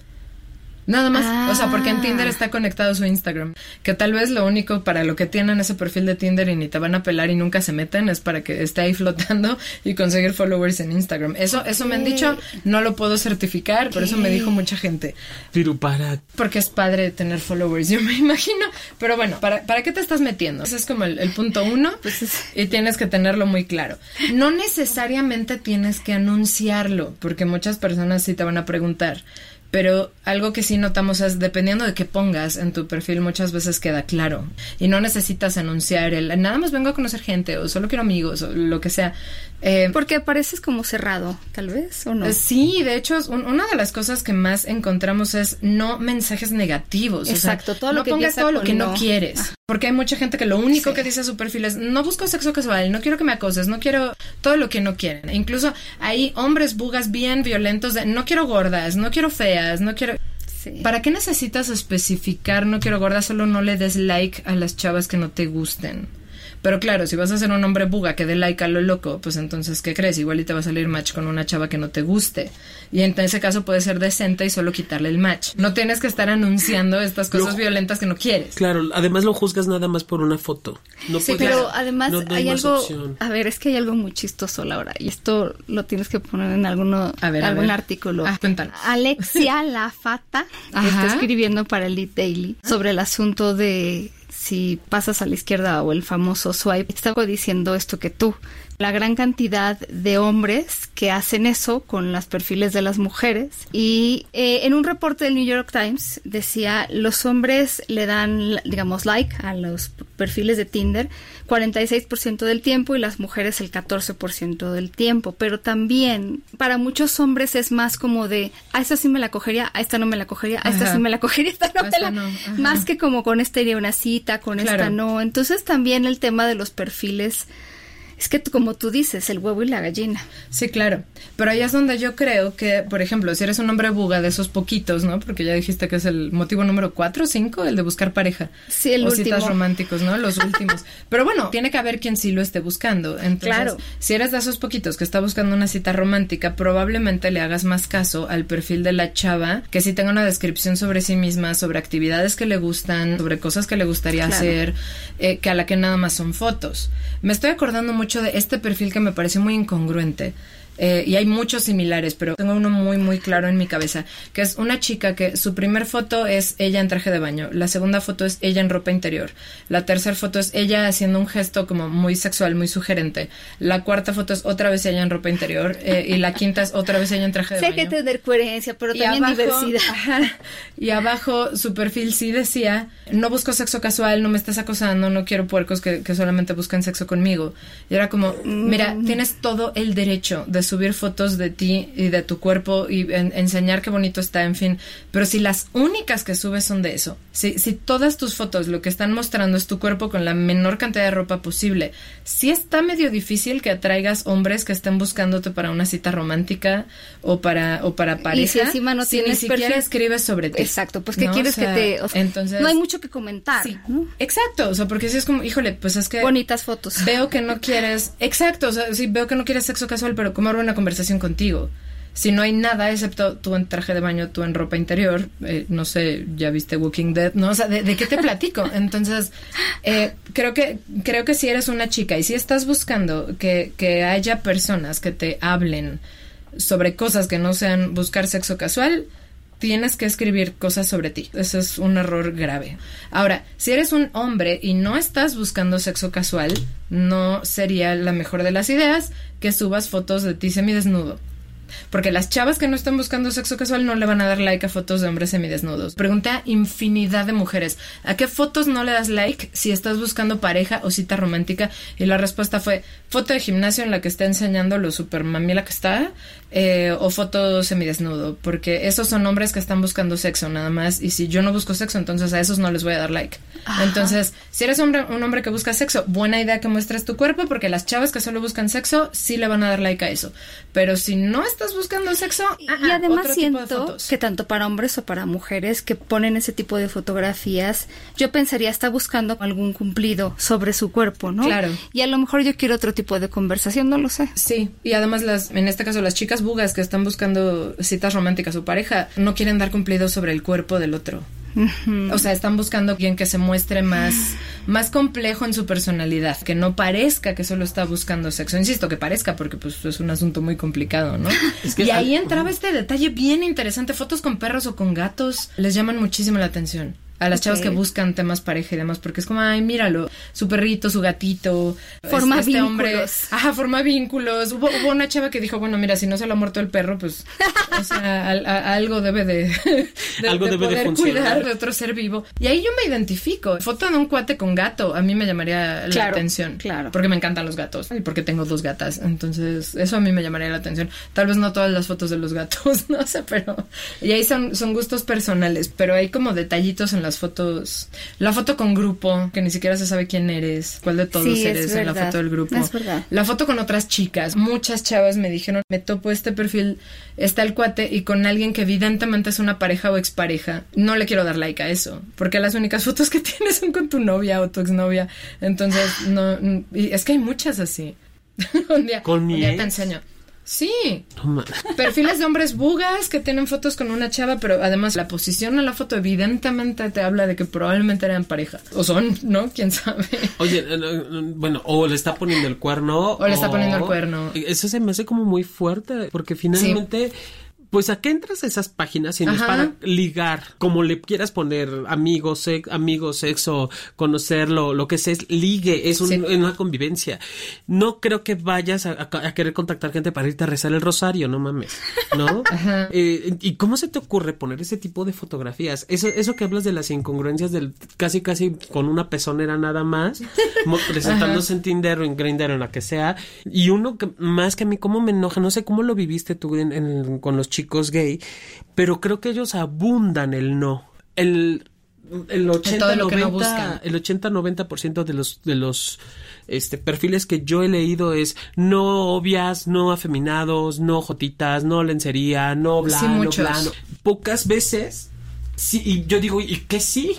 Nada más, o sea, porque en Ah. Tinder está conectado su Instagram. Que tal vez lo único para lo que tienen ese perfil de Tinder y ni te van a pelar y nunca se meten es para que esté ahí flotando <laughs> y conseguir followers en Instagram. Eso, eso me han dicho, no lo puedo certificar, por eso me dijo mucha gente. Pero para Porque es padre tener followers, <laughs> yo me imagino. Pero bueno, ¿para, ¿para qué te estás metiendo? Ese es como el, el punto uno y tienes que tenerlo muy claro. No necesariamente tienes que anunciarlo, porque muchas personas sí te van a preguntar. Pero algo que sí notamos es, dependiendo de qué pongas en tu perfil, muchas veces queda claro. Y no necesitas anunciar el, nada más vengo a conocer gente, o solo quiero amigos, o lo que sea. Eh, Porque pareces como cerrado, tal vez, ¿o no? eh, Sí, de hecho, un- una de las cosas que más encontramos es no mensajes negativos. o sea, Exacto, todo lo no que pongas todo lo que no no. quieres. Porque hay mucha gente que lo único Sí. que dice en su perfil es no busco sexo casual, no quiero que me acoses, no quiero todo lo que no quieren. E incluso hay hombres bugas bien violentos de no quiero gordas, no quiero feas, no quiero... Sí. ¿Para qué necesitas especificar no quiero gordas? Solo no le des like a las chavas que no te gusten. Pero claro, si vas a ser un hombre buga que dé like a lo loco, pues entonces, ¿qué crees? Igual y te va a salir match con una chava que no te guste. Y en ese caso puede ser decente y solo quitarle el match. No tienes que estar anunciando estas cosas Lo- violentas que no quieres. Claro, además lo juzgas nada más por una foto. No Sí, puedes- pero además no- no hay más algo, opción. a ver, es que hay algo muy chistoso, Laura, y esto lo tienes que poner en alguno, A ver, a algún ver. artículo. Ah, cuéntanos. Alexia <laughs> Lafata está escribiendo para el Lead Daily sobre el asunto de si pasas a la izquierda o el famoso swipe. Estaba diciendo esto que tú. La gran cantidad de hombres que hacen eso con los perfiles de las mujeres. Y eh, en un reporte del New York Times decía, los hombres le dan, digamos, like a los perfiles de Tinder 46% del tiempo y las mujeres el 14% del tiempo. Pero también para muchos hombres es más como de, a esta sí me la cogería, a esta no me la cogería, a esta Ajá. sí me la cogería, a <laughs> esta no A me esta la... no. Más que como con esta iría una cita, con esta Claro. no. Entonces también el tema de los perfiles, es que como tú dices, el huevo y la gallina. Sí, claro. Pero ahí es donde yo creo que, por ejemplo, si eres un hombre buga de esos poquitos, ¿no? Porque ya dijiste que es el motivo número cuatro o cinco, el de buscar pareja. Sí, el o citas último. románticos, ¿no? Los últimos. <laughs> Pero bueno, tiene que haber quien sí lo esté buscando. Entonces, Claro. si eres de esos poquitos que está buscando una cita romántica, probablemente le hagas más caso al perfil de la chava que sí tenga una descripción sobre sí misma, sobre actividades que le gustan, sobre cosas que le gustaría Claro. hacer, eh, que a la que nada más son fotos. Me estoy acordando mucho de este perfil que me pareció muy incongruente. Eh, y hay muchos similares, pero tengo uno muy, muy claro en mi cabeza, que es una chica que su primer foto es ella en traje de baño, la segunda foto es ella en ropa interior, la tercera foto es ella haciendo un gesto como muy sexual, muy sugerente, la cuarta foto es otra vez ella en ropa interior, eh, y la quinta es otra vez ella en traje de Sé baño. que tener coherencia, pero Y también abajo- diversidad. <laughs> ajá, y abajo su perfil sí decía, no busco sexo casual, no me estás acosando, no quiero puercos que, que solamente buscan sexo conmigo. Y era como, mira, Mm. tienes todo el derecho de subir fotos de ti y de tu cuerpo y en- enseñar qué bonito está, en fin. Pero si las únicas que subes son de eso, si, si todas tus fotos lo que están mostrando es tu cuerpo con la menor cantidad de ropa posible, sí está medio difícil que atraigas hombres que estén buscándote para una cita romántica o para, o para pareja. Y si encima no si ni tienes siquiera perfil- escribes sobre ti. Exacto, pues que ¿no? quieres O sea, que te... o sea, entonces, no hay mucho que comentar, Sí, ¿no? exacto, o sea, porque si es como, híjole, pues es que Bonitas fotos. veo que no quieres, exacto, o sea, sí veo que no quieres sexo casual, pero ¿cómo abro una conversación contigo? Si no hay nada excepto tú en traje de baño, tú en ropa interior, eh, no sé, ya viste Walking Dead, no, o sea, ¿de, de qué te platico? <laughs> Entonces, eh, creo que creo que si eres una chica y si estás buscando que, que haya personas que te hablen sobre cosas que no sean buscar sexo casual, tienes que escribir cosas sobre ti. Eso es un error grave. Ahora, si eres un hombre y no estás buscando sexo casual, no sería la mejor de las ideas que subas fotos de ti semidesnudo. Porque las chavas que no están buscando sexo casual no le van a dar like a fotos de hombres semidesnudos. Pregunté a infinidad de mujeres, ¿a qué fotos no le das like si estás buscando pareja o cita romántica? Y la respuesta fue foto de gimnasio en la que está enseñando lo super mamila que está eh, o foto semidesnudo. Porque esos son hombres que están buscando sexo nada más. Y si yo no busco sexo, entonces a esos no les voy a dar like. Entonces, si eres hombre, un hombre que busca sexo, buena idea que muestres tu cuerpo porque las chavas que solo buscan sexo sí le van a dar like a eso. Pero si no estás buscando sexo, Y ah, ah, además otro tipo de siento fotos. que tanto para hombres o para mujeres que ponen ese tipo de fotografías, yo pensaría está buscando algún cumplido sobre su cuerpo, ¿no? Claro. Y a lo mejor yo quiero otro tipo de conversación, no lo sé. Sí, y además las, en este caso las chicas bugas que están buscando citas románticas o pareja no quieren dar cumplido sobre el cuerpo del otro. O sea, están buscando quien que se muestre más, más complejo en su personalidad, que no parezca que solo está buscando sexo. Insisto, que parezca, porque pues es un asunto muy complicado, ¿no? <laughs> Es que y ahí entraba este detalle bien interesante. Fotos con perros o con gatos les llaman muchísimo la atención. A las chavas que buscan temas pareja y demás, porque es como, ay, míralo, su perrito, su gatito. Forma este hombre- vínculos. Ajá, forma vínculos. Hubo, hubo una chava que dijo, bueno, mira, si no se le ha muerto el perro, pues, o sea, al- a- algo debe de, <laughs> de- Algo de debe de poder cuidar de otro ser vivo. Y ahí yo me identifico. Foto de un cuate con gato, a mí me llamaría la Claro, atención. claro. Porque me encantan los gatos y porque tengo dos gatas. Entonces, eso a mí me llamaría la atención. Tal vez no todas las fotos de los gatos, <laughs> no sé, pero... Y ahí son, son gustos personales, pero hay como detallitos en las fotos. La foto con grupo, que ni siquiera se sabe quién eres, cuál de todos Sí, eres en la foto del grupo. Es verdad. La foto con otras chicas. Muchas chavas me dijeron, me topo este perfil, está el cuate y con alguien que evidentemente es una pareja o expareja. No le quiero dar like a eso, porque las únicas fotos que <laughs> tienes son con tu novia o tu exnovia. Entonces, no, y es que hay muchas así. <laughs> un día, ¿Con un mi día ex? te enseño. Sí, No <laughs> perfiles de hombres bugas que tienen fotos con una chava, pero además la posición en la foto evidentemente te habla de que probablemente eran pareja. O son, ¿no? ¿Quién sabe? Oye, eh, eh, bueno, o le está poniendo el cuerno. O le está poniendo el cuerno. Eso se me hace como muy fuerte, porque finalmente. Pues a qué entras a esas páginas si no es para ligar, como le quieras poner amigos, sex, amigos, sexo, conocerlo, lo que sea, es ligue, es un- Sí. una convivencia. No creo que vayas a, a- a querer contactar gente para irte a rezar el rosario, no mames, ¿no? <laughs> Ajá. Eh, ¿Y cómo se te ocurre poner ese tipo de fotografías? Eso, eso que hablas de las incongruencias del casi casi con una pezonera nada más, <laughs> presentándose en Tinder o en Grindr o en la que sea, y uno que más que a mí, cómo me enoja, no sé cómo lo viviste tú en- en- con los chicos gay, pero creo que ellos abundan el no. El el 80 todo lo que no 90 buscan. el 80 90% de los de los este perfiles que yo he leído es no obvias, no afeminados, no jotitas, no lencería, no bla, Sí, no bla, no. Pocas veces sí y yo digo, ¿y qué sí?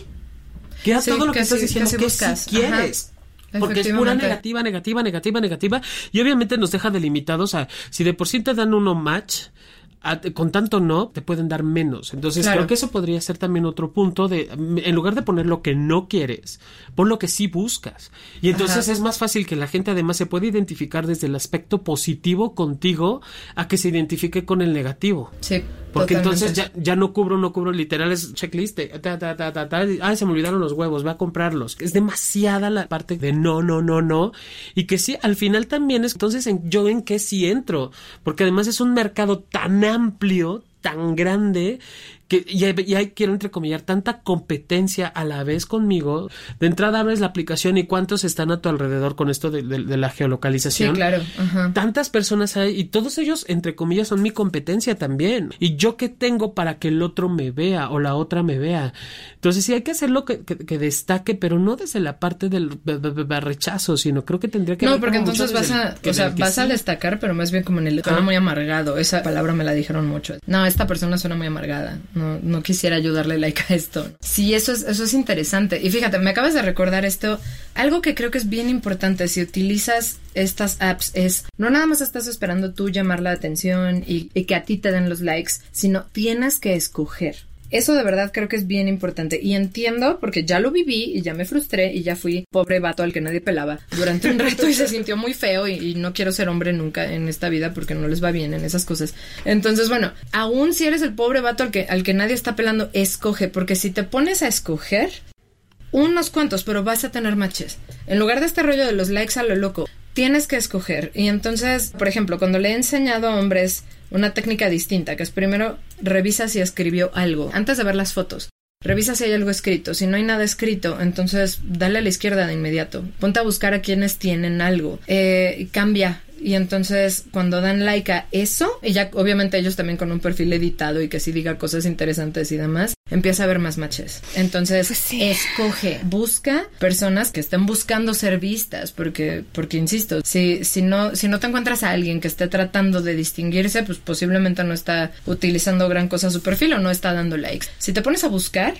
¿Qué a Sí, todo lo que, que estás sí, diciendo que que buscas. sí quieres? Ajá. Porque es pura negativa, negativa, negativa, negativa. Y obviamente nos deja delimitados a si de por sí te dan uno match, a- con tanto no, te pueden dar menos. Entonces Claro. creo que eso podría ser también otro punto de, en lugar de poner lo que no quieres, pon lo que sí buscas. Y entonces Ajá. es más fácil que la gente además se pueda identificar desde el aspecto positivo contigo a que se identifique con el negativo. Sí. Porque totalmente. entonces ya, ya no cubro, no cubro, literal es checklist, de ta, ta, ta, ta, ta, ay, se me olvidaron los huevos, voy a comprarlos. Es demasiada la parte de no, no, no, no. Y que sí, al final también es, entonces en, yo en qué sí entro. Porque además es un mercado tan amplio, tan grande, que y hay, y hay, quiero entrecomillar, tanta competencia a la vez conmigo. De entrada abres la aplicación y cuántos están a tu alrededor con esto de, de- de la Sí, geolocalización claro. Ajá. tantas personas hay y todos ellos, entre comillas, son mi competencia también. Y yo qué tengo para que el otro me vea o la otra me vea. Entonces sí hay que hacerlo que, que, que destaque, pero no desde la parte del rechazo, sino creo que tendría que No, porque entonces vas a, o sea, vas a sí. destacar, pero más bien como en el tono Ah. muy amargado. Esa palabra me la dijeron mucho. No, esta persona suena muy amargada. No, no quisiera ayudarle like a esto. Sí, eso es, eso es interesante. Y fíjate, me acabas de recordar esto. Algo que creo que es bien importante si utilizas estas apps es no nada más estás esperando tú llamar la atención y, y que a ti te den los likes, sino tienes que escoger. Eso de verdad creo que es bien importante y entiendo porque ya lo viví y ya me frustré y ya fui pobre vato al que nadie pelaba durante un rato y se sintió muy feo y, no quiero ser hombre nunca en esta vida porque no les va bien en esas cosas. Entonces, bueno, aún si eres el pobre vato al que, al que nadie está pelando, escoge porque si te pones a escoger, unos cuantos, pero vas a tener matches. En lugar de este rollo de los likes a lo loco, tienes que escoger. Y entonces, por ejemplo, cuando le he enseñado a hombres una técnica distinta, que es primero revisa si escribió algo antes de ver las fotos. Revisa si hay algo escrito. Si no hay nada escrito, entonces dale a la izquierda de inmediato. Ponte a buscar a quienes tienen algo. Eh, cambia y entonces cuando dan like a eso, y ya obviamente ellos también con un perfil editado y que sí diga cosas interesantes y demás, empieza a haber más matches. Entonces, Pues escoge, busca personas que estén buscando ser vistas, porque, porque insisto, si, si no, si no te encuentras a alguien que esté tratando de distinguirse, pues posiblemente no está utilizando gran cosa su perfil o no está dando likes. Si te pones a buscar,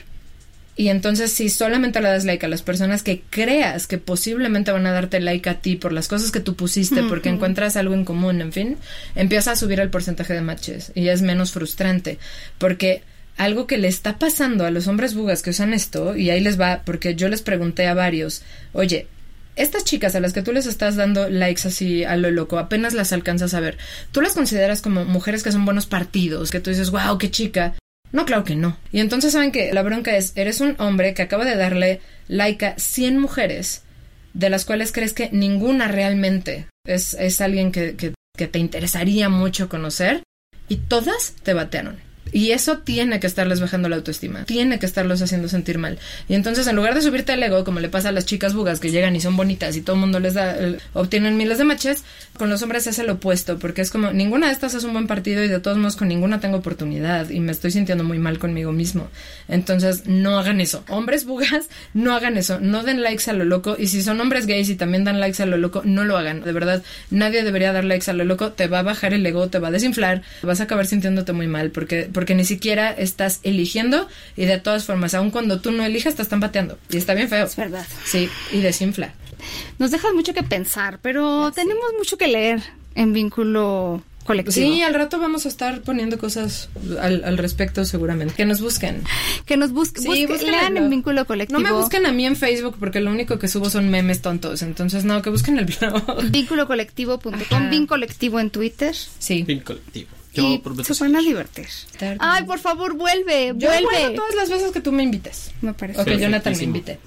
y entonces si solamente le das like a las personas que creas que posiblemente van a darte like a ti por las cosas que tú pusiste, porque encuentras algo en común, en fin, empieza a subir el porcentaje de matches y es menos frustrante, porque algo que le está pasando a los hombres bugas que usan esto, y ahí les va, porque yo les pregunté a varios, oye, estas chicas a las que tú les estás dando likes así a lo loco, apenas las alcanzas a ver, ¿tú las consideras como mujeres que son buenos partidos? Que tú dices, wow, qué chica. No, claro que no. Y entonces saben que la bronca es, eres un hombre que acaba de darle like a 100 mujeres, de las cuales crees que ninguna realmente es, es alguien que, que, que te interesaría mucho conocer, y todas te batearon. Y eso tiene que estarles bajando la autoestima, tiene que estarlos haciendo sentir mal. Y entonces, en lugar de subirte el ego, como le pasa a las chicas bugas que llegan y son bonitas y todo el mundo les da, eh, obtienen miles de matches, con los hombres es el opuesto, porque es como, ninguna de estas es un buen partido y de todos modos con ninguna tengo oportunidad y me estoy sintiendo muy mal conmigo mismo. Entonces, no hagan eso. Hombres bugas, no hagan eso. No den likes a lo loco. Y si son hombres gays y también dan likes a lo loco, no lo hagan. De verdad, nadie debería dar likes a lo loco. Te va a bajar el ego, te va a desinflar, vas a acabar sintiéndote muy mal porque, porque ni siquiera estás eligiendo y de todas formas, aun cuando tú no elijas, te están bateando. Y está bien feo. Es verdad. Sí, y desinfla. Nos dejas mucho que pensar, pero tenemos mucho que leer en vínculo colectivo. Sí, al rato vamos a estar poniendo cosas al, al respecto seguramente. Que nos busquen. Que nos busquen, Sí, busquen- busquen lean en vínculo colectivo. No me busquen a mí en Facebook porque lo único que subo son memes tontos. Entonces, no, que busquen el <laughs> blog. Vínculocolectivo.com. Vincolectivo en Twitter. Sí. Fin colectivo. Y se van a divertir. Tarde. Ay, por favor, vuelve, Yo vuelve. todas las veces que tú me invites. Me parece. O que Jonathan me invite.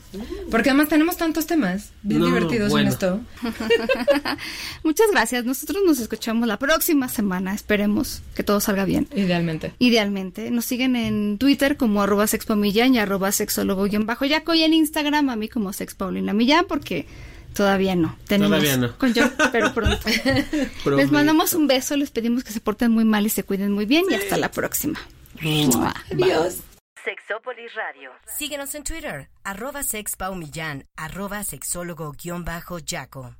Porque además tenemos tantos temas bien No, divertidos bueno. en esto. <laughs> Muchas gracias. Nosotros nos escuchamos la próxima semana. Esperemos que todo salga bien. Idealmente. Idealmente. Nos siguen en Twitter como arroba sexpamillán y arroba sexólogo guion bajo yaco y en Instagram a mí como sexpaulina millán porque todavía no. Tenemos Todavía no. con yo, <laughs> pero pronto. les mandamos un beso, les pedimos que se porten muy mal y se cuiden muy bien y hasta la próxima. Mua. Adiós. Sexópolis Radio. Síguenos en Twitter, arroba sexpaumillán, arroba sexólogo-yaco.